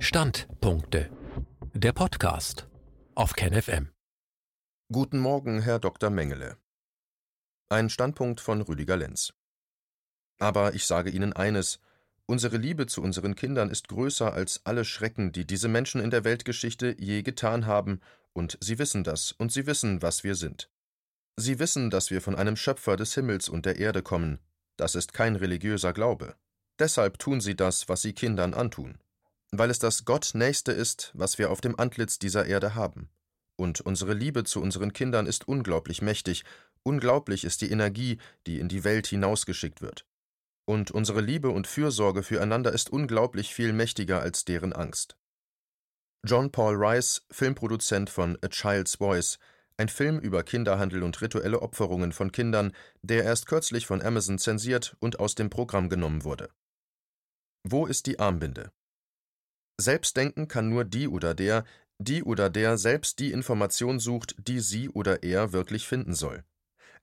Standpunkte. Der Podcast auf KenFM. Guten Morgen, Herr Dr. Mengele. Ein Standpunkt von Rüdiger Lenz. Aber ich sage Ihnen eines: Unsere Liebe zu unseren Kindern ist größer als alle Schrecken, die diese Menschen in der Weltgeschichte je getan haben, und sie wissen das, und sie wissen, was wir sind. Sie wissen, dass wir von einem Schöpfer des Himmels und der Erde kommen. Das ist kein religiöser Glaube. Deshalb tun sie das, was sie Kindern antun. Weil es das Gottnächste ist, was wir auf dem Antlitz dieser Erde haben. Und unsere Liebe zu unseren Kindern ist unglaublich mächtig, unglaublich ist die Energie, die in die Welt hinausgeschickt wird. Und unsere Liebe und Fürsorge füreinander ist unglaublich viel mächtiger als deren Angst. John Paul Rice, Filmproduzent von A Child's Voice, ein Film über Kinderhandel und rituelle Opferungen von Kindern, der erst kürzlich von Amazon zensiert und aus dem Programm genommen wurde. Wo ist die Armbinde? Selbstdenken kann nur die oder der, die oder der selbst die Information sucht, die sie oder er wirklich finden soll.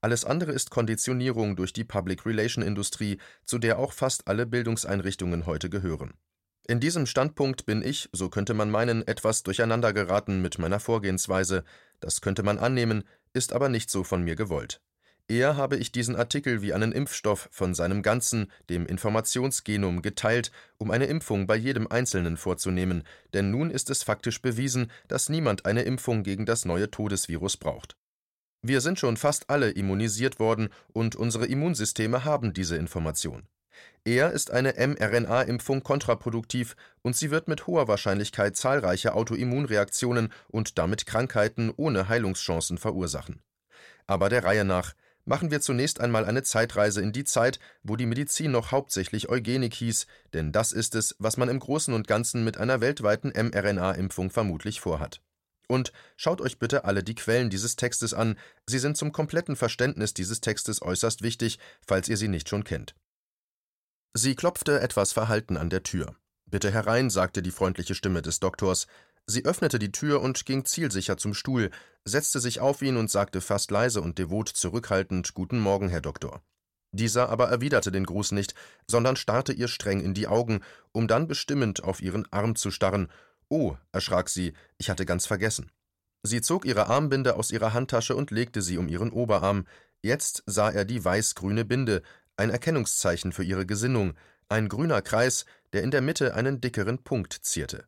Alles andere ist Konditionierung durch die Public Relation Industrie, zu der auch fast alle Bildungseinrichtungen heute gehören. In diesem Standpunkt bin ich, so könnte man meinen, etwas durcheinandergeraten mit meiner Vorgehensweise, das könnte man annehmen, ist aber nicht so von mir gewollt. Eher habe ich diesen Artikel wie einen Impfstoff von seinem ganzen, dem Informationsgenom, geteilt, um eine Impfung bei jedem Einzelnen vorzunehmen, denn nun ist es faktisch bewiesen, dass niemand eine Impfung gegen das neue Todesvirus braucht. Wir sind schon fast alle immunisiert worden und unsere Immunsysteme haben diese Information. Eher ist eine mRNA-Impfung kontraproduktiv und sie wird mit hoher Wahrscheinlichkeit zahlreiche Autoimmunreaktionen und damit Krankheiten ohne Heilungschancen verursachen. Aber der Reihe nach machen wir zunächst einmal eine Zeitreise in die Zeit, wo die Medizin noch hauptsächlich Eugenik hieß, denn das ist es, was man im Großen und Ganzen mit einer weltweiten mRNA-Impfung vermutlich vorhat. Und schaut euch bitte alle die Quellen dieses Textes an, sie sind zum kompletten Verständnis dieses Textes äußerst wichtig, falls ihr sie nicht schon kennt. Sie klopfte etwas verhalten an der Tür. Bitte herein, sagte die freundliche Stimme des Doktors. Sie öffnete die Tür und ging zielsicher zum Stuhl, setzte sich auf ihn und sagte fast leise und devot zurückhaltend Guten Morgen, Herr Doktor. Dieser aber erwiderte den Gruß nicht, sondern starrte ihr streng in die Augen, um dann bestimmend auf ihren Arm zu starren. Oh, erschrak sie, ich hatte ganz vergessen. Sie zog ihre Armbinde aus ihrer Handtasche und legte sie um ihren Oberarm. Jetzt sah er die weiß-grüne Binde, ein Erkennungszeichen für ihre Gesinnung, ein grüner Kreis, der in der Mitte einen dickeren Punkt zierte.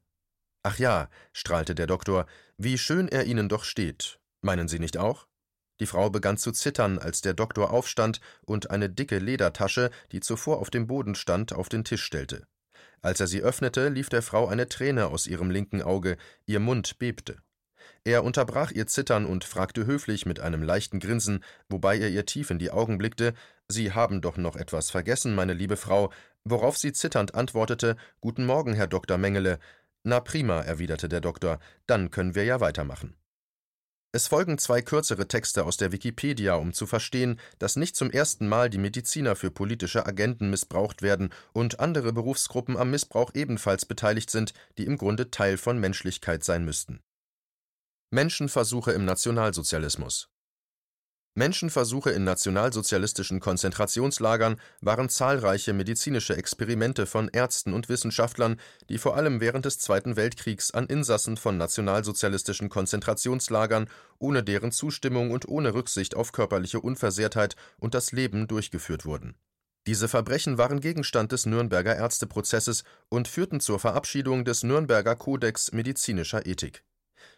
Ach ja, strahlte der Doktor, wie schön er Ihnen doch steht. Meinen Sie nicht auch? Die Frau begann zu zittern, als der Doktor aufstand und eine dicke Ledertasche, die zuvor auf dem Boden stand, auf den Tisch stellte. Als er sie öffnete, lief der Frau eine Träne aus ihrem linken Auge, ihr Mund bebte. Er unterbrach ihr Zittern und fragte höflich mit einem leichten Grinsen, wobei er ihr tief in die Augen blickte, Sie haben doch noch etwas vergessen, meine liebe Frau, worauf sie zitternd antwortete Guten Morgen, Herr Dr. Mengele. Na prima, erwiderte der Doktor, dann können wir ja weitermachen. Es folgen zwei kürzere Texte aus der Wikipedia, um zu verstehen, dass nicht zum ersten Mal die Mediziner für politische Agenten missbraucht werden und andere Berufsgruppen am Missbrauch ebenfalls beteiligt sind, die im Grunde Teil von Menschlichkeit sein müssten. Menschenversuche im Nationalsozialismus Menschenversuche in nationalsozialistischen Konzentrationslagern waren zahlreiche medizinische Experimente von Ärzten und Wissenschaftlern, die vor allem während des Zweiten Weltkriegs an Insassen von nationalsozialistischen Konzentrationslagern ohne deren Zustimmung und ohne Rücksicht auf körperliche Unversehrtheit und das Leben durchgeführt wurden. Diese Verbrechen waren Gegenstand des Nürnberger Ärzteprozesses und führten zur Verabschiedung des Nürnberger Kodex medizinischer Ethik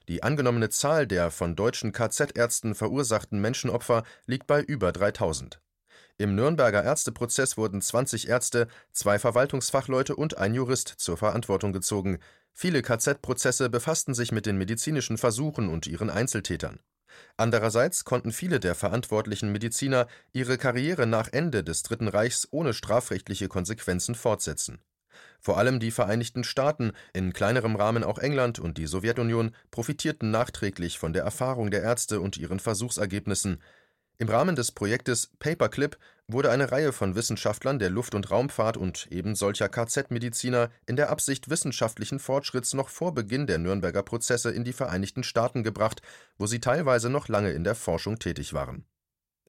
die angenommene Zahl der von deutschen KZ-Ärzten verursachten Menschenopfer liegt bei über 3000. Im Nürnberger Ärzteprozess wurden 20 Ärzte, zwei Verwaltungsfachleute und ein Jurist zur Verantwortung gezogen. Viele KZ-Prozesse befassten sich mit den medizinischen Versuchen und ihren Einzeltätern. Andererseits konnten viele der verantwortlichen Mediziner ihre Karriere nach Ende des Dritten Reichs ohne strafrechtliche Konsequenzen fortsetzen vor allem die Vereinigten Staaten, in kleinerem Rahmen auch England und die Sowjetunion profitierten nachträglich von der Erfahrung der Ärzte und ihren Versuchsergebnissen. Im Rahmen des Projektes Paperclip wurde eine Reihe von Wissenschaftlern der Luft- und Raumfahrt und eben solcher KZ-Mediziner in der Absicht wissenschaftlichen Fortschritts noch vor Beginn der Nürnberger Prozesse in die Vereinigten Staaten gebracht, wo sie teilweise noch lange in der Forschung tätig waren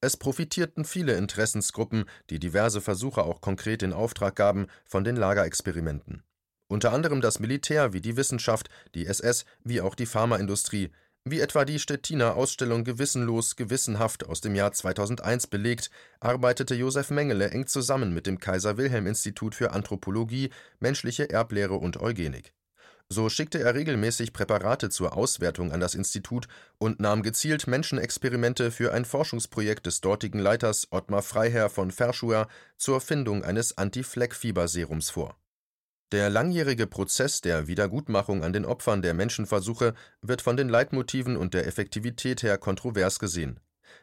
es profitierten viele Interessensgruppen, die diverse Versuche auch konkret in Auftrag gaben, von den Lagerexperimenten. unter anderem das Militär wie die Wissenschaft, die SS wie auch die Pharmaindustrie, wie etwa die Stettiner Ausstellung Gewissenlos, gewissenhaft aus dem Jahr 2001 belegt, arbeitete Josef Mengele eng zusammen mit dem Kaiser-Wilhelm-Institut für Anthropologie, menschliche Erblehre und Eugenik. So schickte er regelmäßig Präparate zur Auswertung an das Institut und nahm gezielt Menschenexperimente für ein Forschungsprojekt des dortigen Leiters Ottmar Freiherr von Verschuer zur Findung eines Anti-Fleck-Fieberserums vor der langjährige Prozess der Wiedergutmachung an den Opfern der Menschenversuche wird von den Leitmotiven und der Effektivität her kontrovers gesehen.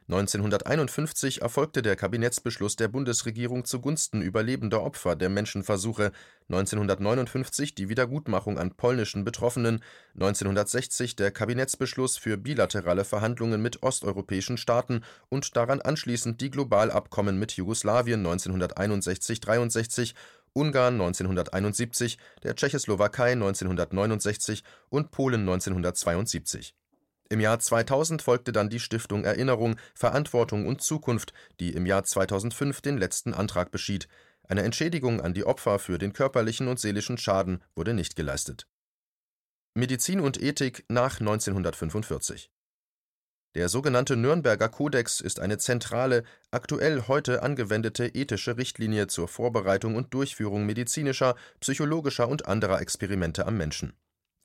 1951 erfolgte der Kabinettsbeschluss der Bundesregierung zugunsten überlebender Opfer der Menschenversuche, 1959 die Wiedergutmachung an polnischen Betroffenen, 1960 der Kabinettsbeschluss für bilaterale Verhandlungen mit osteuropäischen Staaten und daran anschließend die Globalabkommen mit Jugoslawien. 1961 / 63 Ungarn. 1971, der Tschechoslowakei. 1969 und Polen. 1972. Im Jahr 2000 folgte dann die Stiftung Erinnerung, Verantwortung und Zukunft, die im Jahr 2005 den letzten Antrag beschied. Eine Entschädigung an die Opfer für den körperlichen und seelischen Schaden wurde nicht geleistet. Medizin und Ethik nach 1945 der sogenannte Nürnberger Kodex ist eine zentrale, aktuell heute angewendete ethische Richtlinie zur Vorbereitung und Durchführung medizinischer, psychologischer und anderer Experimente am Menschen.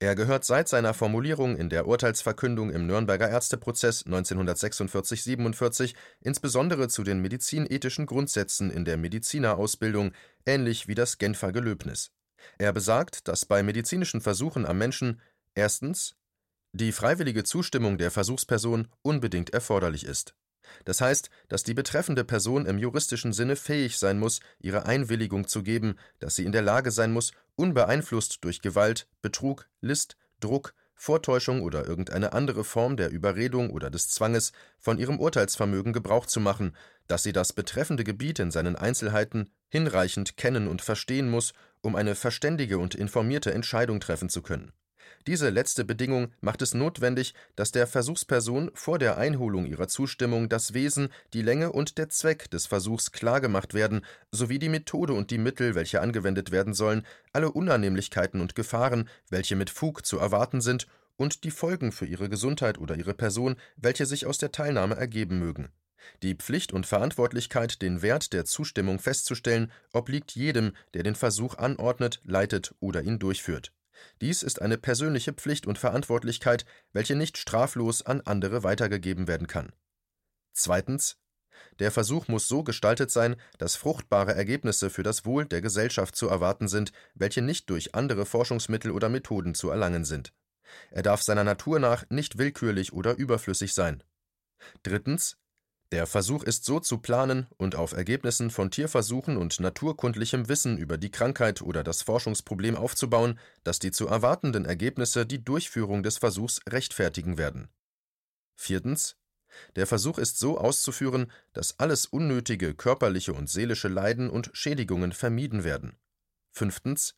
Er gehört seit seiner Formulierung in der Urteilsverkündung im Nürnberger Ärzteprozess 1946 47 insbesondere zu den medizinethischen Grundsätzen in der Medizinerausbildung, ähnlich wie das Genfer Gelöbnis. Er besagt, dass bei medizinischen Versuchen am Menschen erstens die freiwillige Zustimmung der Versuchsperson unbedingt erforderlich ist. Das heißt, dass die betreffende Person im juristischen Sinne fähig sein muss, ihre Einwilligung zu geben, dass sie in der Lage sein muss, unbeeinflusst durch Gewalt, Betrug, List, Druck, Vortäuschung oder irgendeine andere Form der Überredung oder des Zwanges von ihrem Urteilsvermögen Gebrauch zu machen, dass sie das betreffende Gebiet in seinen Einzelheiten hinreichend kennen und verstehen muss, um eine verständige und informierte Entscheidung treffen zu können diese letzte Bedingung macht es notwendig, dass der Versuchsperson vor der Einholung ihrer Zustimmung das Wesen, die Länge und der Zweck des Versuchs klargemacht werden, sowie die Methode und die Mittel, welche angewendet werden sollen, alle Unannehmlichkeiten und Gefahren, welche mit Fug zu erwarten sind, und die Folgen für ihre Gesundheit oder ihre Person, welche sich aus der Teilnahme ergeben mögen. Die Pflicht und Verantwortlichkeit, den Wert der Zustimmung festzustellen, obliegt jedem, der den Versuch anordnet, leitet oder ihn durchführt dies ist eine persönliche Pflicht und Verantwortlichkeit, welche nicht straflos an andere weitergegeben werden kann. Zweitens. Der Versuch muss so gestaltet sein, dass fruchtbare Ergebnisse für das Wohl der Gesellschaft zu erwarten sind, welche nicht durch andere Forschungsmittel oder Methoden zu erlangen sind. Er darf seiner Natur nach nicht willkürlich oder überflüssig sein. Drittens. Der Versuch ist so zu planen und auf Ergebnissen von Tierversuchen und naturkundlichem Wissen über die Krankheit oder das Forschungsproblem aufzubauen, dass die zu erwartenden Ergebnisse die Durchführung des Versuchs rechtfertigen werden. Viertens. Der Versuch ist so auszuführen, dass alles unnötige körperliche und seelische Leiden und Schädigungen vermieden werden. Fünftens.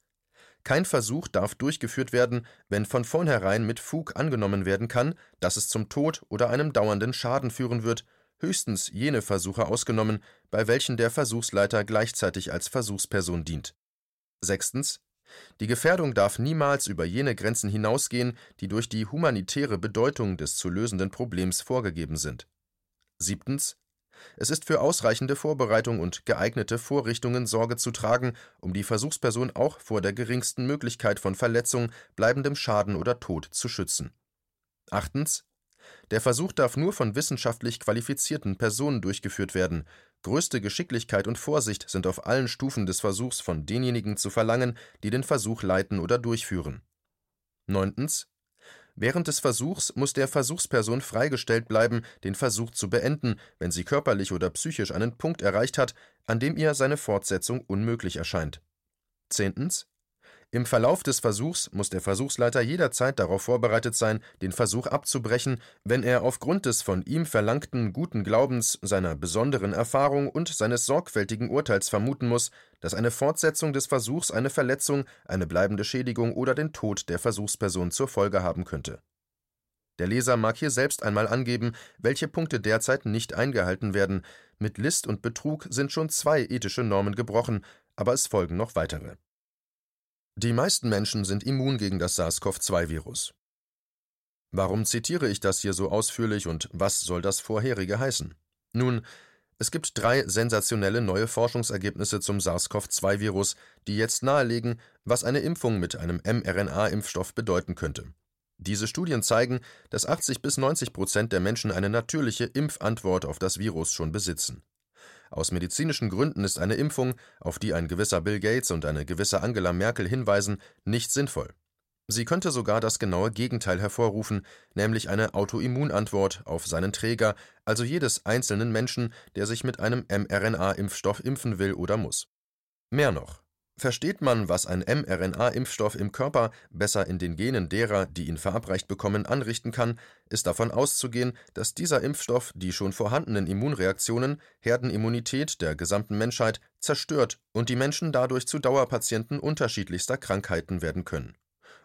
Kein Versuch darf durchgeführt werden, wenn von vornherein mit Fug angenommen werden kann, dass es zum Tod oder einem dauernden Schaden führen wird höchstens jene Versuche ausgenommen, bei welchen der Versuchsleiter gleichzeitig als Versuchsperson dient. Sechstens. Die Gefährdung darf niemals über jene Grenzen hinausgehen, die durch die humanitäre Bedeutung des zu lösenden Problems vorgegeben sind. Siebtens. Es ist für ausreichende Vorbereitung und geeignete Vorrichtungen Sorge zu tragen, um die Versuchsperson auch vor der geringsten Möglichkeit von Verletzung, bleibendem Schaden oder Tod zu schützen. Achtens. Der Versuch darf nur von wissenschaftlich qualifizierten Personen durchgeführt werden. Größte Geschicklichkeit und Vorsicht sind auf allen Stufen des Versuchs von denjenigen zu verlangen, die den Versuch leiten oder durchführen. 9. Während des Versuchs muss der Versuchsperson freigestellt bleiben, den Versuch zu beenden, wenn sie körperlich oder psychisch einen Punkt erreicht hat, an dem ihr seine Fortsetzung unmöglich erscheint. 10. Im Verlauf des Versuchs muss der Versuchsleiter jederzeit darauf vorbereitet sein, den Versuch abzubrechen, wenn er aufgrund des von ihm verlangten guten Glaubens, seiner besonderen Erfahrung und seines sorgfältigen Urteils vermuten muss, dass eine Fortsetzung des Versuchs eine Verletzung, eine bleibende Schädigung oder den Tod der Versuchsperson zur Folge haben könnte. Der Leser mag hier selbst einmal angeben, welche Punkte derzeit nicht eingehalten werden. Mit List und Betrug sind schon zwei ethische Normen gebrochen, aber es folgen noch weitere Die meisten Menschen sind immun gegen das SARS-CoV-2-Virus. Warum zitiere ich das hier so ausführlich und was soll das vorherige heißen? Nun, es gibt drei sensationelle neue Forschungsergebnisse zum SARS-CoV-2-Virus, die jetzt nahelegen, was eine Impfung mit einem mRNA-Impfstoff bedeuten könnte. Diese Studien zeigen, dass 80 bis 90 Prozent der Menschen eine natürliche Impfantwort auf das Virus schon besitzen. Aus medizinischen Gründen ist eine Impfung, auf die ein gewisser Bill Gates und eine gewisse Angela Merkel hinweisen, nicht sinnvoll. Sie könnte sogar das genaue Gegenteil hervorrufen, nämlich eine Autoimmunantwort auf seinen Träger, also jedes einzelnen Menschen, der sich mit einem mRNA-Impfstoff impfen will oder muss. Mehr noch, Versteht man, was ein mRNA-Impfstoff im Körper, besser in den Genen derer, die ihn verabreicht bekommen, anrichten kann, ist davon auszugehen, dass dieser Impfstoff die schon vorhandenen Immunreaktionen, Herdenimmunität der gesamten Menschheit zerstört und die Menschen dadurch zu Dauerpatienten unterschiedlichster Krankheiten werden können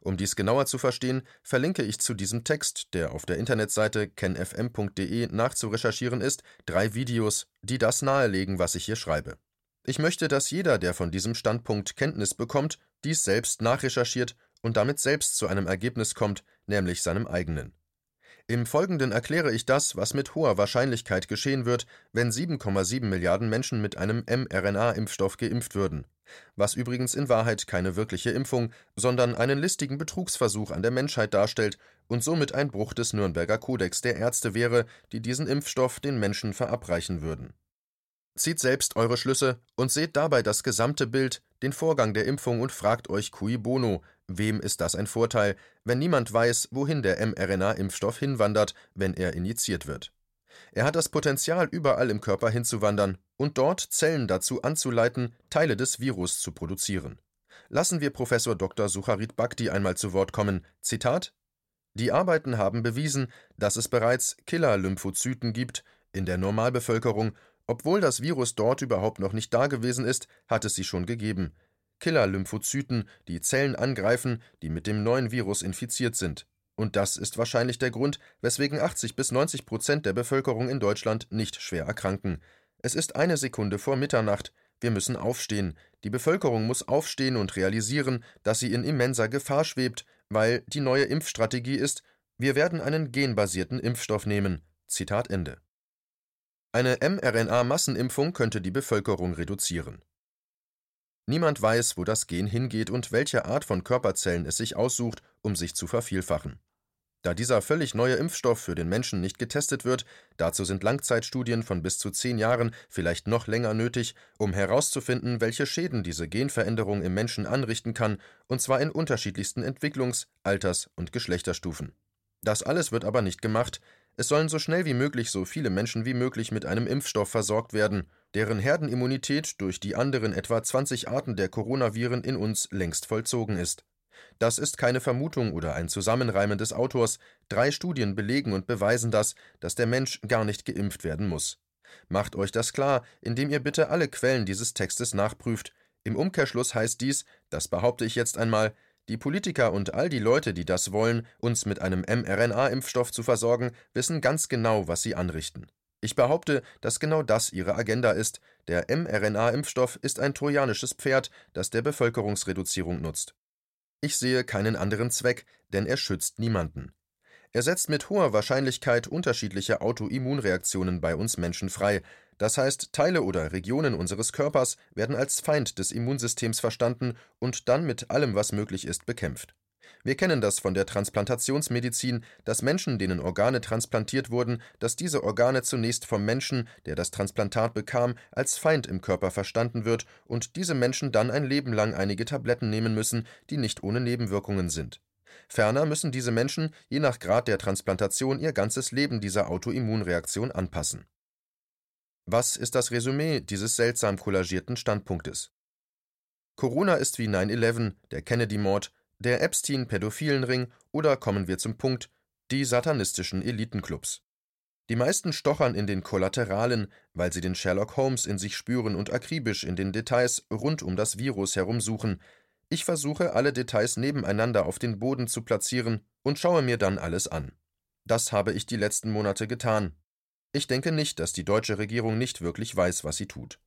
um dies genauer zu verstehen, verlinke ich zu diesem Text, der auf der Internetseite kenfm.de nachzurecherchieren ist, drei Videos, die das nahelegen, was ich hier schreibe. Ich möchte, dass jeder, der von diesem Standpunkt Kenntnis bekommt, dies selbst nachrecherchiert und damit selbst zu einem Ergebnis kommt, nämlich seinem eigenen. Im Folgenden erkläre ich das, was mit hoher Wahrscheinlichkeit geschehen wird, wenn 7,7 Milliarden Menschen mit einem mRNA-Impfstoff geimpft würden was übrigens in Wahrheit keine wirkliche Impfung, sondern einen listigen Betrugsversuch an der Menschheit darstellt und somit ein Bruch des Nürnberger Kodex der Ärzte wäre, die diesen Impfstoff den Menschen verabreichen würden. Zieht selbst eure Schlüsse und seht dabei das gesamte Bild, den Vorgang der Impfung und fragt euch cui bono, wem ist das ein Vorteil, wenn niemand weiß, wohin der mRNA-Impfstoff hinwandert, wenn er injiziert wird. Er hat das Potenzial, überall im Körper hinzuwandern und dort Zellen dazu anzuleiten, Teile des Virus zu produzieren. Lassen wir Professor Dr. Sucharit Bhakti einmal zu Wort kommen. Zitat: Die Arbeiten haben bewiesen, dass es bereits Killer-Lymphozyten gibt in der Normalbevölkerung. Obwohl das Virus dort überhaupt noch nicht da gewesen ist, hat es sie schon gegeben. Killer-Lymphozyten, die Zellen angreifen, die mit dem neuen Virus infiziert sind. Und das ist wahrscheinlich der Grund, weswegen 80 bis 90 Prozent der Bevölkerung in Deutschland nicht schwer erkranken. Es ist eine Sekunde vor Mitternacht. Wir müssen aufstehen. Die Bevölkerung muss aufstehen und realisieren, dass sie in immenser Gefahr schwebt, weil die neue Impfstrategie ist, wir werden einen genbasierten Impfstoff nehmen. Zitat Ende. Eine mRNA-Massenimpfung könnte die Bevölkerung reduzieren. Niemand weiß, wo das Gen hingeht und welche Art von Körperzellen es sich aussucht, um sich zu vervielfachen. Da dieser völlig neue Impfstoff für den Menschen nicht getestet wird, dazu sind Langzeitstudien von bis zu zehn Jahren, vielleicht noch länger nötig, um herauszufinden, welche Schäden diese Genveränderung im Menschen anrichten kann, und zwar in unterschiedlichsten Entwicklungs-, Alters- und Geschlechterstufen. Das alles wird aber nicht gemacht, es sollen so schnell wie möglich so viele Menschen wie möglich mit einem Impfstoff versorgt werden, deren Herdenimmunität durch die anderen etwa 20 Arten der Coronaviren in uns längst vollzogen ist. Das ist keine Vermutung oder ein Zusammenreimen des Autors. Drei Studien belegen und beweisen das, dass der Mensch gar nicht geimpft werden muss. Macht euch das klar, indem ihr bitte alle Quellen dieses Textes nachprüft. Im Umkehrschluss heißt dies, das behaupte ich jetzt einmal, die Politiker und all die Leute, die das wollen, uns mit einem mRNA-Impfstoff zu versorgen, wissen ganz genau, was sie anrichten. Ich behaupte, dass genau das ihre Agenda ist. Der mRNA-Impfstoff ist ein trojanisches Pferd, das der Bevölkerungsreduzierung nutzt. Ich sehe keinen anderen Zweck, denn er schützt niemanden. Er setzt mit hoher Wahrscheinlichkeit unterschiedliche Autoimmunreaktionen bei uns Menschen frei, das heißt, Teile oder Regionen unseres Körpers werden als Feind des Immunsystems verstanden und dann mit allem, was möglich ist, bekämpft. Wir kennen das von der Transplantationsmedizin, dass Menschen, denen Organe transplantiert wurden, dass diese Organe zunächst vom Menschen, der das Transplantat bekam, als Feind im Körper verstanden wird und diese Menschen dann ein Leben lang einige Tabletten nehmen müssen, die nicht ohne Nebenwirkungen sind. Ferner müssen diese Menschen je nach Grad der Transplantation ihr ganzes Leben dieser Autoimmunreaktion anpassen. Was ist das Resümee dieses seltsam kollagierten Standpunktes? Corona ist wie 9-11, der Kennedy-Mord, der Epstein-Pädophilenring oder kommen wir zum Punkt, die satanistischen Elitenclubs. Die meisten stochern in den Kollateralen, weil sie den Sherlock Holmes in sich spüren und akribisch in den Details rund um das Virus herumsuchen. Ich versuche, alle Details nebeneinander auf den Boden zu platzieren und schaue mir dann alles an. Das habe ich die letzten Monate getan. Ich denke nicht, dass die deutsche Regierung nicht wirklich weiß, was sie tut.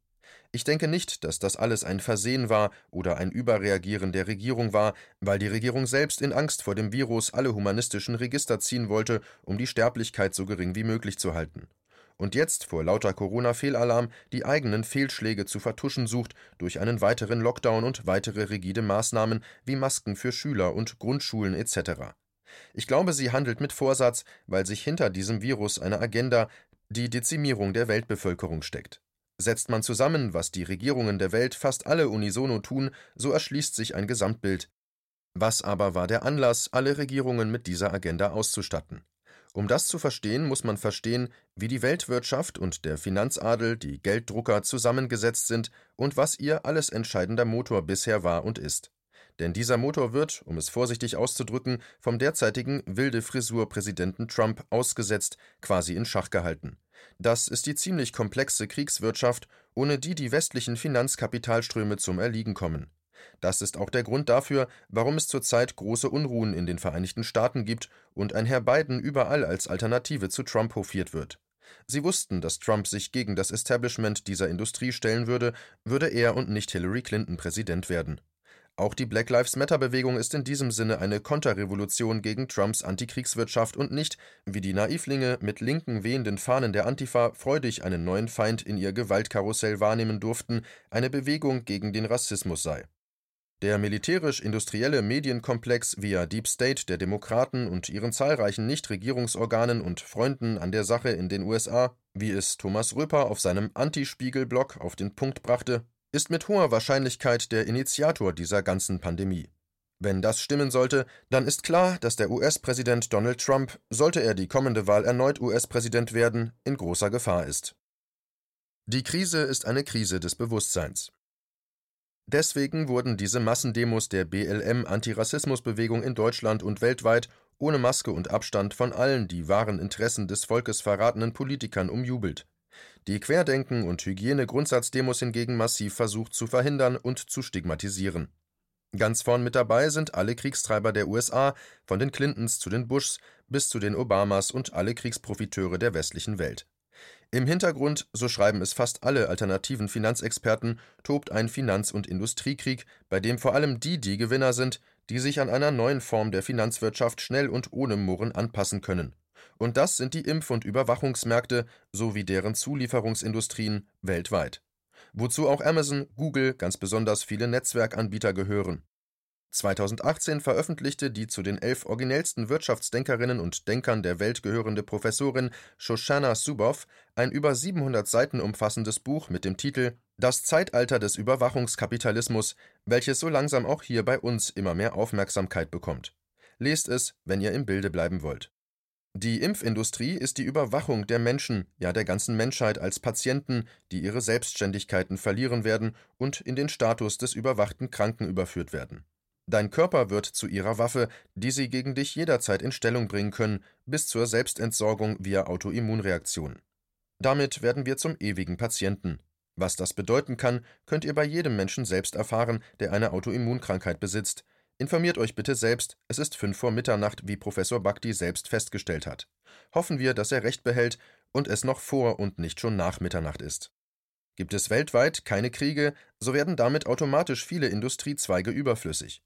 Ich denke nicht, dass das alles ein Versehen war oder ein Überreagieren der Regierung war, weil die Regierung selbst in Angst vor dem Virus alle humanistischen Register ziehen wollte, um die Sterblichkeit so gering wie möglich zu halten. Und jetzt vor lauter Corona-Fehlalarm die eigenen Fehlschläge zu vertuschen sucht durch einen weiteren Lockdown und weitere rigide Maßnahmen wie Masken für Schüler und Grundschulen etc. Ich glaube, sie handelt mit Vorsatz, weil sich hinter diesem Virus eine Agenda, die Dezimierung der Weltbevölkerung steckt. Setzt man zusammen, was die Regierungen der Welt fast alle unisono tun, so erschließt sich ein Gesamtbild. Was aber war der Anlass, alle Regierungen mit dieser Agenda auszustatten? Um das zu verstehen, muss man verstehen, wie die Weltwirtschaft und der Finanzadel, die Gelddrucker, zusammengesetzt sind und was ihr alles entscheidender Motor bisher war und ist. Denn dieser Motor wird, um es vorsichtig auszudrücken, vom derzeitigen wilde Frisur-Präsidenten Trump ausgesetzt, quasi in Schach gehalten. Das ist die ziemlich komplexe Kriegswirtschaft, ohne die die westlichen Finanzkapitalströme zum Erliegen kommen. Das ist auch der Grund dafür, warum es zurzeit große Unruhen in den Vereinigten Staaten gibt und ein Herr Biden überall als Alternative zu Trump hofiert wird. Sie wussten, dass Trump sich gegen das Establishment dieser Industrie stellen würde, würde er und nicht Hillary Clinton Präsident werden. Auch die Black Lives Matter-Bewegung ist in diesem Sinne eine Konterrevolution gegen Trumps Antikriegswirtschaft und nicht, wie die Naivlinge mit linken wehenden Fahnen der Antifa freudig einen neuen Feind in ihr Gewaltkarussell wahrnehmen durften, eine Bewegung gegen den Rassismus sei. Der militärisch-industrielle Medienkomplex via Deep State der Demokraten und ihren zahlreichen Nichtregierungsorganen und Freunden an der Sache in den USA, wie es Thomas Röper auf seinem Anti-Spiegel-Blog auf den Punkt brachte, ist mit hoher Wahrscheinlichkeit der Initiator dieser ganzen Pandemie. Wenn das stimmen sollte, dann ist klar, dass der US-Präsident Donald Trump, sollte er die kommende Wahl erneut US-Präsident werden, in großer Gefahr ist. Die Krise ist eine Krise des Bewusstseins. Deswegen wurden diese Massendemos der BLM-Antirassismusbewegung in Deutschland und weltweit ohne Maske und Abstand von allen die wahren Interessen des Volkes verratenen Politikern umjubelt die Querdenken- und Hygiene-Grundsatzdemos hingegen massiv versucht zu verhindern und zu stigmatisieren. Ganz vorn mit dabei sind alle Kriegstreiber der USA, von den Clintons zu den Bushs bis zu den Obamas und alle Kriegsprofiteure der westlichen Welt. Im Hintergrund, so schreiben es fast alle alternativen Finanzexperten, tobt ein Finanz- und Industriekrieg, bei dem vor allem die die Gewinner sind, die sich an einer neuen Form der Finanzwirtschaft schnell und ohne Murren anpassen können. Und das sind die Impf- und Überwachungsmärkte sowie deren Zulieferungsindustrien weltweit. Wozu auch Amazon, Google, ganz besonders viele Netzwerkanbieter gehören. 2018 veröffentlichte die zu den elf originellsten Wirtschaftsdenkerinnen und Denkern der Welt gehörende Professorin Shoshana Zuboff ein über 700 Seiten umfassendes Buch mit dem Titel Das Zeitalter des Überwachungskapitalismus, welches so langsam auch hier bei uns immer mehr Aufmerksamkeit bekommt. Lest es, wenn ihr im Bilde bleiben wollt. Die Impfindustrie ist die Überwachung der Menschen, ja der ganzen Menschheit als Patienten, die ihre Selbstständigkeiten verlieren werden und in den Status des überwachten Kranken überführt werden. Dein Körper wird zu ihrer Waffe, die sie gegen dich jederzeit in Stellung bringen können, bis zur Selbstentsorgung via Autoimmunreaktion. Damit werden wir zum ewigen Patienten. Was das bedeuten kann, könnt ihr bei jedem Menschen selbst erfahren, der eine Autoimmunkrankheit besitzt, Informiert euch bitte selbst, es ist fünf vor Mitternacht, wie Professor Bhakti selbst festgestellt hat. Hoffen wir, dass er recht behält und es noch vor und nicht schon nach Mitternacht ist. Gibt es weltweit keine Kriege, so werden damit automatisch viele Industriezweige überflüssig.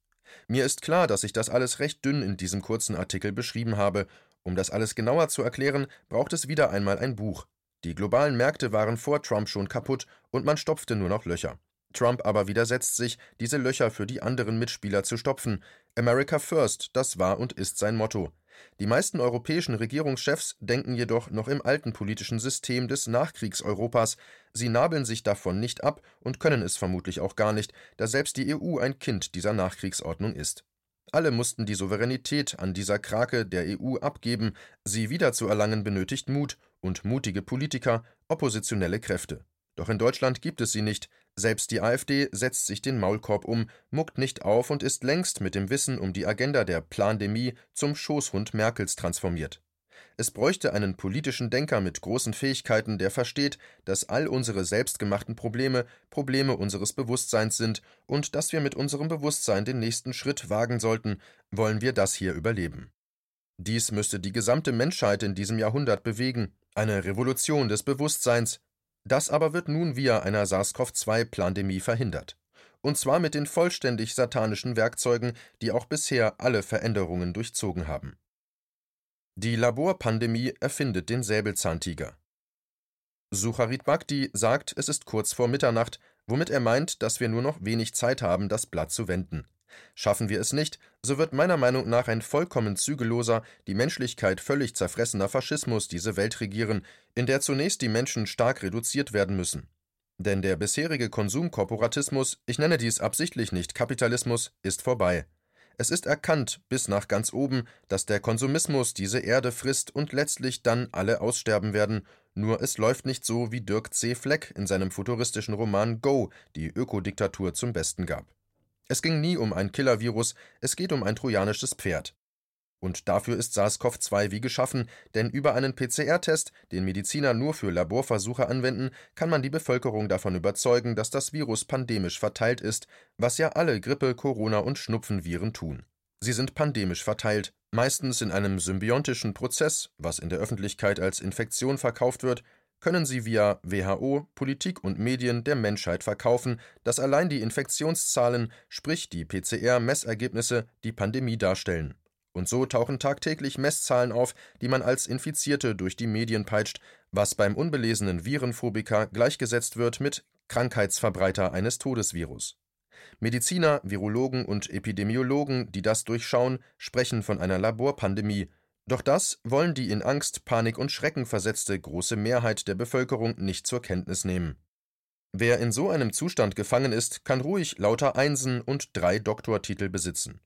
Mir ist klar, dass ich das alles recht dünn in diesem kurzen Artikel beschrieben habe. Um das alles genauer zu erklären, braucht es wieder einmal ein Buch. Die globalen Märkte waren vor Trump schon kaputt und man stopfte nur noch Löcher. Trump aber widersetzt sich, diese Löcher für die anderen Mitspieler zu stopfen. America First, das war und ist sein Motto. Die meisten europäischen Regierungschefs denken jedoch noch im alten politischen System des Nachkriegseuropas. Sie nabeln sich davon nicht ab und können es vermutlich auch gar nicht, da selbst die EU ein Kind dieser Nachkriegsordnung ist. Alle mussten die Souveränität an dieser Krake der EU abgeben. Sie wiederzuerlangen benötigt Mut und mutige Politiker, oppositionelle Kräfte. Doch in Deutschland gibt es sie nicht. Selbst die AfD setzt sich den Maulkorb um, muckt nicht auf und ist längst mit dem Wissen um die Agenda der Plandemie zum Schoßhund Merkels transformiert. Es bräuchte einen politischen Denker mit großen Fähigkeiten, der versteht, dass all unsere selbstgemachten Probleme Probleme unseres Bewusstseins sind und dass wir mit unserem Bewusstsein den nächsten Schritt wagen sollten, wollen wir das hier überleben. Dies müsste die gesamte Menschheit in diesem Jahrhundert bewegen, eine Revolution des Bewusstseins, Das aber wird nun via einer SARS-CoV-2-Plandemie verhindert. Und zwar mit den vollständig satanischen Werkzeugen, die auch bisher alle Veränderungen durchzogen haben. Die Laborpandemie erfindet den Säbelzahntiger. Sucharit Bhakti sagt, es ist kurz vor Mitternacht, womit er meint, dass wir nur noch wenig Zeit haben, das Blatt zu wenden. Schaffen wir es nicht, so wird meiner Meinung nach ein vollkommen zügelloser, die Menschlichkeit völlig zerfressener Faschismus diese Welt regieren, in der zunächst die Menschen stark reduziert werden müssen. Denn der bisherige Konsumkorporatismus, ich nenne dies absichtlich nicht Kapitalismus, ist vorbei. Es ist erkannt, bis nach ganz oben, dass der Konsumismus diese Erde frisst und letztlich dann alle aussterben werden, nur es läuft nicht so, wie Dirk C. Fleck in seinem futuristischen Roman Go die Ökodiktatur zum Besten gab. Es ging nie um ein Killervirus, es geht um ein trojanisches Pferd. Und dafür ist SARS-CoV-2 wie geschaffen, denn über einen PCR-Test, den Mediziner nur für Laborversuche anwenden, kann man die Bevölkerung davon überzeugen, dass das Virus pandemisch verteilt ist, was ja alle Grippe-, Corona- und Schnupfenviren tun. Sie sind pandemisch verteilt, meistens in einem symbiontischen Prozess, was in der Öffentlichkeit als Infektion verkauft wird, können sie via WHO, Politik und Medien der Menschheit verkaufen, dass allein die Infektionszahlen, sprich die PCR-Messergebnisse, die Pandemie darstellen. Und so tauchen tagtäglich Messzahlen auf, die man als Infizierte durch die Medien peitscht, was beim unbelesenen Virenphobiker gleichgesetzt wird mit Krankheitsverbreiter eines Todesvirus. Mediziner, Virologen und Epidemiologen, die das durchschauen, sprechen von einer Laborpandemie, doch das wollen die in Angst, Panik und Schrecken versetzte große Mehrheit der Bevölkerung nicht zur Kenntnis nehmen. Wer in so einem Zustand gefangen ist, kann ruhig lauter Einsen und drei Doktortitel besitzen.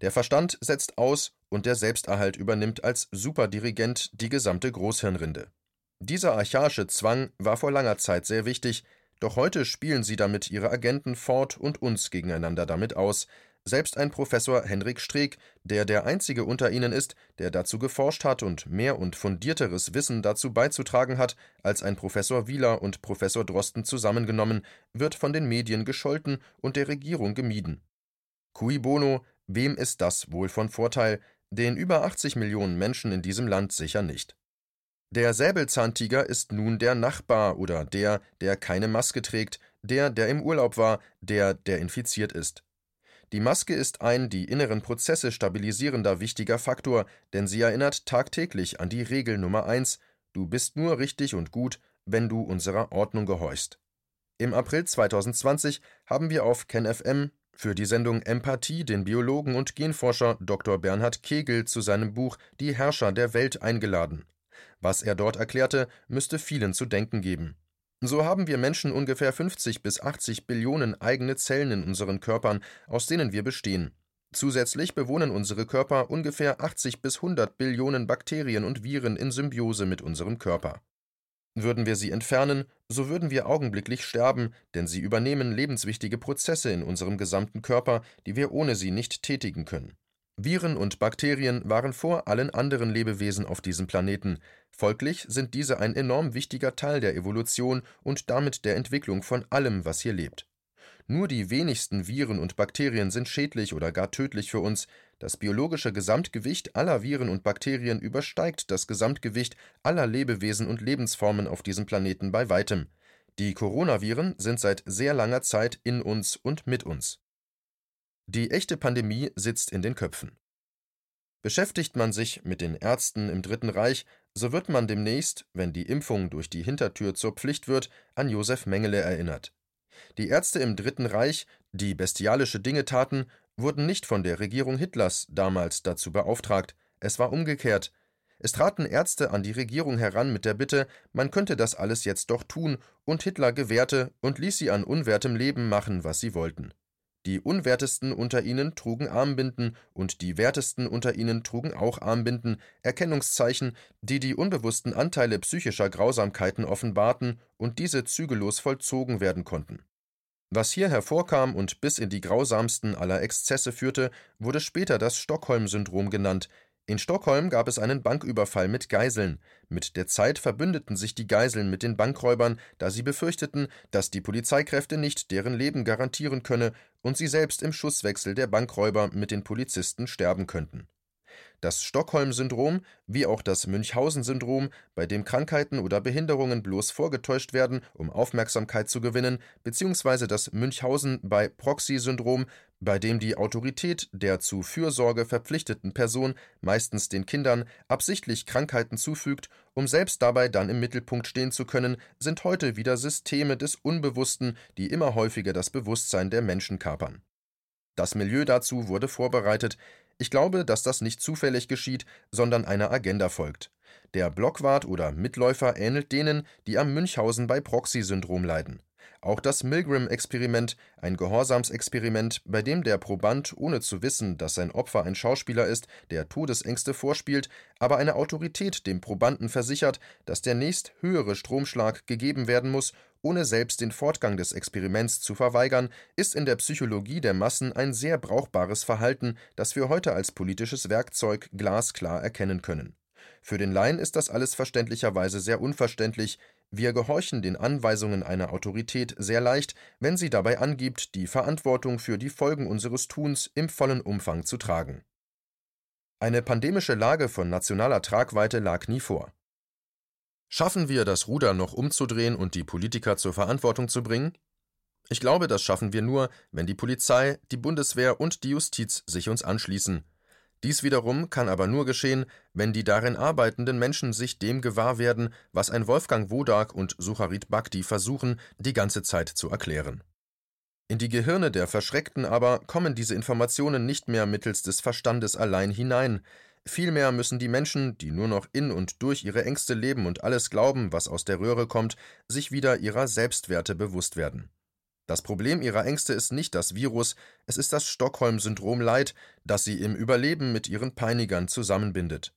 Der Verstand setzt aus und der Selbsterhalt übernimmt als Superdirigent die gesamte Großhirnrinde. Dieser archaische Zwang war vor langer Zeit sehr wichtig, doch heute spielen sie damit ihre Agenten fort und uns gegeneinander damit aus, selbst ein Professor Henrik Streeck, der der einzige unter ihnen ist, der dazu geforscht hat und mehr und fundierteres Wissen dazu beizutragen hat als ein Professor Wieler und Professor Drosten zusammengenommen, wird von den Medien gescholten und der Regierung gemieden. Cui bono, wem ist das wohl von Vorteil? Den über 80 Millionen Menschen in diesem Land sicher nicht. Der Säbelzahntiger ist nun der Nachbar oder der, der keine Maske trägt, der, der im Urlaub war, der, der infiziert ist. Die Maske ist ein die inneren Prozesse stabilisierender wichtiger Faktor, denn sie erinnert tagtäglich an die Regel Nummer eins: Du bist nur richtig und gut, wenn du unserer Ordnung gehorchst. Im April 2020 haben wir auf KenFM für die Sendung Empathie den Biologen und Genforscher Dr. Bernhard Kegel zu seinem Buch Die Herrscher der Welt eingeladen. Was er dort erklärte, müsste vielen zu denken geben. So haben wir Menschen ungefähr 50 bis 80 Billionen eigene Zellen in unseren Körpern, aus denen wir bestehen. Zusätzlich bewohnen unsere Körper ungefähr 80 bis 100 Billionen Bakterien und Viren in Symbiose mit unserem Körper. Würden wir sie entfernen, so würden wir augenblicklich sterben, denn sie übernehmen lebenswichtige Prozesse in unserem gesamten Körper, die wir ohne sie nicht tätigen können. Viren und Bakterien waren vor allen anderen Lebewesen auf diesem Planeten, folglich sind diese ein enorm wichtiger Teil der Evolution und damit der Entwicklung von allem, was hier lebt. Nur die wenigsten Viren und Bakterien sind schädlich oder gar tödlich für uns, das biologische Gesamtgewicht aller Viren und Bakterien übersteigt das Gesamtgewicht aller Lebewesen und Lebensformen auf diesem Planeten bei weitem. Die Coronaviren sind seit sehr langer Zeit in uns und mit uns. Die echte Pandemie sitzt in den Köpfen. Beschäftigt man sich mit den Ärzten im Dritten Reich, so wird man demnächst, wenn die Impfung durch die Hintertür zur Pflicht wird, an Josef Mengele erinnert. Die Ärzte im Dritten Reich, die bestialische Dinge taten, wurden nicht von der Regierung Hitlers damals dazu beauftragt, es war umgekehrt. Es traten Ärzte an die Regierung heran mit der Bitte, man könnte das alles jetzt doch tun, und Hitler gewährte und ließ sie an unwertem Leben machen, was sie wollten. Die Unwertesten unter ihnen trugen Armbinden und die Wertesten unter ihnen trugen auch Armbinden, Erkennungszeichen, die die unbewussten Anteile psychischer Grausamkeiten offenbarten und diese zügellos vollzogen werden konnten. Was hier hervorkam und bis in die grausamsten aller Exzesse führte, wurde später das Stockholm-Syndrom genannt, in Stockholm gab es einen Banküberfall mit Geiseln. Mit der Zeit verbündeten sich die Geiseln mit den Bankräubern, da sie befürchteten, dass die Polizeikräfte nicht deren Leben garantieren könne und sie selbst im Schusswechsel der Bankräuber mit den Polizisten sterben könnten. Das Stockholm-Syndrom wie auch das Münchhausen-Syndrom, bei dem Krankheiten oder Behinderungen bloß vorgetäuscht werden, um Aufmerksamkeit zu gewinnen, beziehungsweise das Münchhausen-bei-Proxy-Syndrom, bei dem die Autorität der zu Fürsorge verpflichteten Person, meistens den Kindern, absichtlich Krankheiten zufügt, um selbst dabei dann im Mittelpunkt stehen zu können, sind heute wieder Systeme des Unbewussten, die immer häufiger das Bewusstsein der Menschen kapern. Das Milieu dazu wurde vorbereitet, ich glaube, dass das nicht zufällig geschieht, sondern einer Agenda folgt. Der Blockwart oder Mitläufer ähnelt denen, die am Münchhausen bei Proxy-Syndrom leiden. Auch das Milgram-Experiment, ein Gehorsamsexperiment, bei dem der Proband, ohne zu wissen, dass sein Opfer ein Schauspieler ist, der Todesängste vorspielt, aber eine Autorität dem Probanden versichert, dass der nächst höhere Stromschlag gegeben werden muss, ohne selbst den Fortgang des Experiments zu verweigern, ist in der Psychologie der Massen ein sehr brauchbares Verhalten, das wir heute als politisches Werkzeug glasklar erkennen können. Für den Laien ist das alles verständlicherweise sehr unverständlich, wir gehorchen den Anweisungen einer Autorität sehr leicht, wenn sie dabei angibt, die Verantwortung für die Folgen unseres Tuns im vollen Umfang zu tragen. Eine pandemische Lage von nationaler Tragweite lag nie vor. Schaffen wir, das Ruder noch umzudrehen und die Politiker zur Verantwortung zu bringen? Ich glaube, das schaffen wir nur, wenn die Polizei, die Bundeswehr und die Justiz sich uns anschließen. Dies wiederum kann aber nur geschehen, wenn die darin arbeitenden Menschen sich dem gewahr werden, was ein Wolfgang Wodak und Sucharit Bhakti versuchen, die ganze Zeit zu erklären. In die Gehirne der Verschreckten aber kommen diese Informationen nicht mehr mittels des Verstandes allein hinein, Vielmehr müssen die Menschen, die nur noch in und durch ihre Ängste leben und alles glauben, was aus der Röhre kommt, sich wieder ihrer Selbstwerte bewusst werden. Das Problem ihrer Ängste ist nicht das Virus, es ist das Stockholm-Syndrom Leid, das sie im Überleben mit ihren Peinigern zusammenbindet.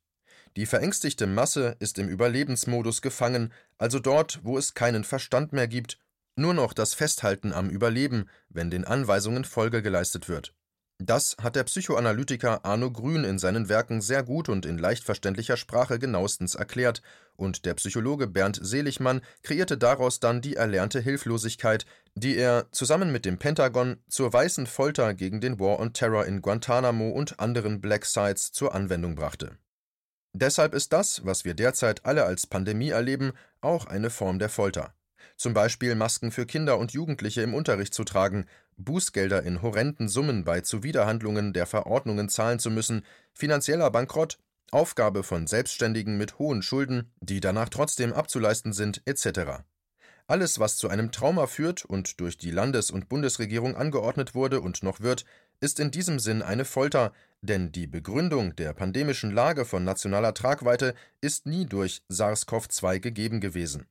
Die verängstigte Masse ist im Überlebensmodus gefangen, also dort, wo es keinen Verstand mehr gibt, nur noch das Festhalten am Überleben, wenn den Anweisungen Folge geleistet wird. Das hat der Psychoanalytiker Arno Grün in seinen Werken sehr gut und in leicht verständlicher Sprache genauestens erklärt, und der Psychologe Bernd Seligmann kreierte daraus dann die erlernte Hilflosigkeit, die er zusammen mit dem Pentagon zur weißen Folter gegen den War on Terror in Guantanamo und anderen Black Sites zur Anwendung brachte. Deshalb ist das, was wir derzeit alle als Pandemie erleben, auch eine Form der Folter zum Beispiel Masken für Kinder und Jugendliche im Unterricht zu tragen, Bußgelder in horrenden Summen bei Zuwiderhandlungen der Verordnungen zahlen zu müssen, finanzieller Bankrott, Aufgabe von Selbstständigen mit hohen Schulden, die danach trotzdem abzuleisten sind, etc. Alles, was zu einem Trauma führt und durch die Landes- und Bundesregierung angeordnet wurde und noch wird, ist in diesem Sinn eine Folter, denn die Begründung der pandemischen Lage von nationaler Tragweite ist nie durch SARS-CoV-2 gegeben gewesen.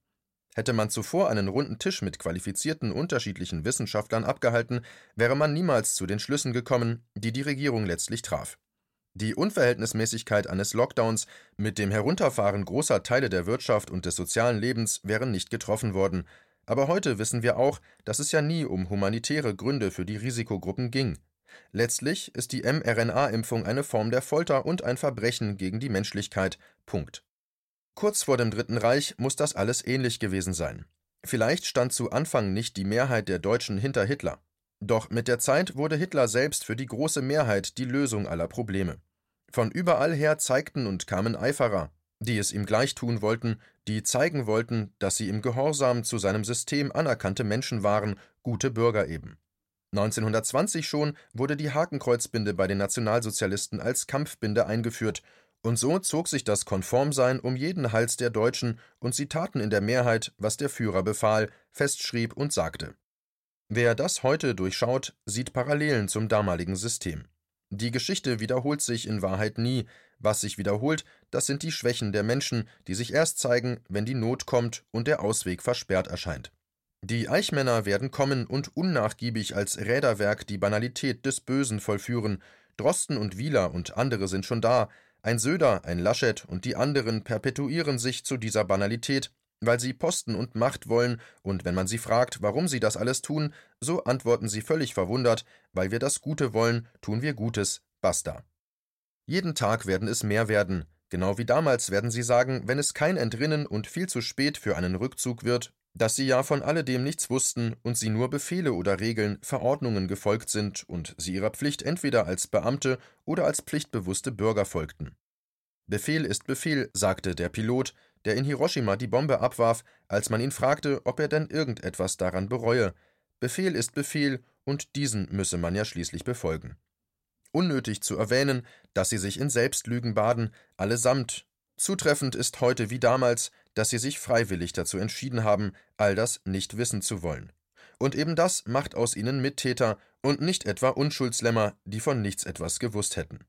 Hätte man zuvor einen runden Tisch mit qualifizierten unterschiedlichen Wissenschaftlern abgehalten, wäre man niemals zu den Schlüssen gekommen, die die Regierung letztlich traf. Die Unverhältnismäßigkeit eines Lockdowns mit dem Herunterfahren großer Teile der Wirtschaft und des sozialen Lebens wären nicht getroffen worden, aber heute wissen wir auch, dass es ja nie um humanitäre Gründe für die Risikogruppen ging. Letztlich ist die mRNA-Impfung eine Form der Folter und ein Verbrechen gegen die Menschlichkeit. Punkt. Kurz vor dem Dritten Reich muss das alles ähnlich gewesen sein. Vielleicht stand zu Anfang nicht die Mehrheit der Deutschen hinter Hitler. Doch mit der Zeit wurde Hitler selbst für die große Mehrheit die Lösung aller Probleme. Von überall her zeigten und kamen Eiferer, die es ihm gleich tun wollten, die zeigen wollten, dass sie im Gehorsam zu seinem System anerkannte Menschen waren, gute Bürger eben. 1920 schon wurde die Hakenkreuzbinde bei den Nationalsozialisten als Kampfbinde eingeführt und so zog sich das Konformsein um jeden Hals der Deutschen, und sie taten in der Mehrheit, was der Führer befahl, festschrieb und sagte. Wer das heute durchschaut, sieht Parallelen zum damaligen System. Die Geschichte wiederholt sich in Wahrheit nie, was sich wiederholt, das sind die Schwächen der Menschen, die sich erst zeigen, wenn die Not kommt und der Ausweg versperrt erscheint. Die Eichmänner werden kommen und unnachgiebig als Räderwerk die Banalität des Bösen vollführen, Drosten und Wieler und andere sind schon da, ein Söder, ein Laschet und die anderen perpetuieren sich zu dieser Banalität, weil sie Posten und Macht wollen, und wenn man sie fragt, warum sie das alles tun, so antworten sie völlig verwundert, weil wir das Gute wollen, tun wir Gutes, basta. Jeden Tag werden es mehr werden, genau wie damals werden sie sagen, wenn es kein Entrinnen und viel zu spät für einen Rückzug wird, dass sie ja von alledem nichts wussten und sie nur Befehle oder Regeln, Verordnungen gefolgt sind und sie ihrer Pflicht entweder als Beamte oder als pflichtbewusste Bürger folgten. Befehl ist Befehl, sagte der Pilot, der in Hiroshima die Bombe abwarf, als man ihn fragte, ob er denn irgendetwas daran bereue. Befehl ist Befehl, und diesen müsse man ja schließlich befolgen. Unnötig zu erwähnen, dass sie sich in Selbstlügen baden, allesamt. Zutreffend ist heute wie damals, dass sie sich freiwillig dazu entschieden haben, all das nicht wissen zu wollen. Und eben das macht aus ihnen Mittäter und nicht etwa Unschuldslämmer, die von nichts etwas gewusst hätten.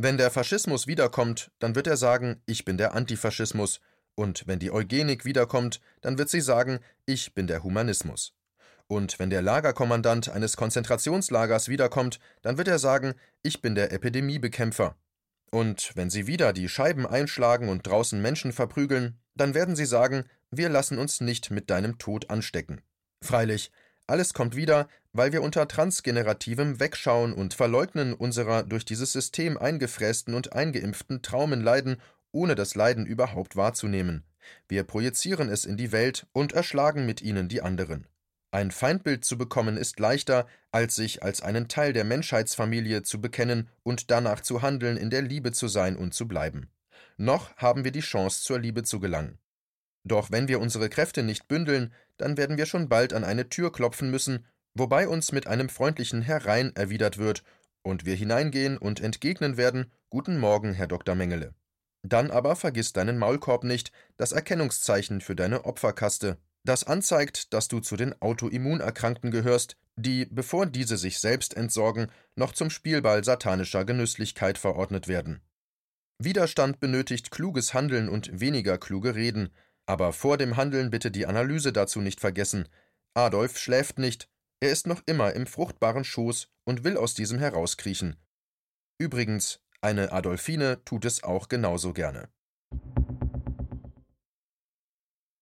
Wenn der Faschismus wiederkommt, dann wird er sagen, ich bin der Antifaschismus, und wenn die Eugenik wiederkommt, dann wird sie sagen, ich bin der Humanismus. Und wenn der Lagerkommandant eines Konzentrationslagers wiederkommt, dann wird er sagen, ich bin der Epidemiebekämpfer. Und wenn sie wieder die Scheiben einschlagen und draußen Menschen verprügeln, dann werden sie sagen, wir lassen uns nicht mit deinem Tod anstecken. Freilich, alles kommt wieder, weil wir unter transgenerativem Wegschauen und Verleugnen unserer durch dieses System eingefrästen und eingeimpften Traumen leiden, ohne das Leiden überhaupt wahrzunehmen. Wir projizieren es in die Welt und erschlagen mit ihnen die anderen. Ein Feindbild zu bekommen ist leichter, als sich als einen Teil der Menschheitsfamilie zu bekennen und danach zu handeln, in der Liebe zu sein und zu bleiben. Noch haben wir die Chance, zur Liebe zu gelangen. Doch wenn wir unsere Kräfte nicht bündeln, dann werden wir schon bald an eine Tür klopfen müssen, wobei uns mit einem freundlichen Herein erwidert wird und wir hineingehen und entgegnen werden: Guten Morgen, Herr Dr. Mengele. Dann aber vergiss deinen Maulkorb nicht, das Erkennungszeichen für deine Opferkaste, das anzeigt, dass du zu den Autoimmunerkrankten gehörst, die, bevor diese sich selbst entsorgen, noch zum Spielball satanischer Genüsslichkeit verordnet werden. Widerstand benötigt kluges Handeln und weniger kluge Reden, aber vor dem Handeln bitte die Analyse dazu nicht vergessen. Adolf schläft nicht, er ist noch immer im fruchtbaren Schoß und will aus diesem herauskriechen. Übrigens, eine Adolfine tut es auch genauso gerne.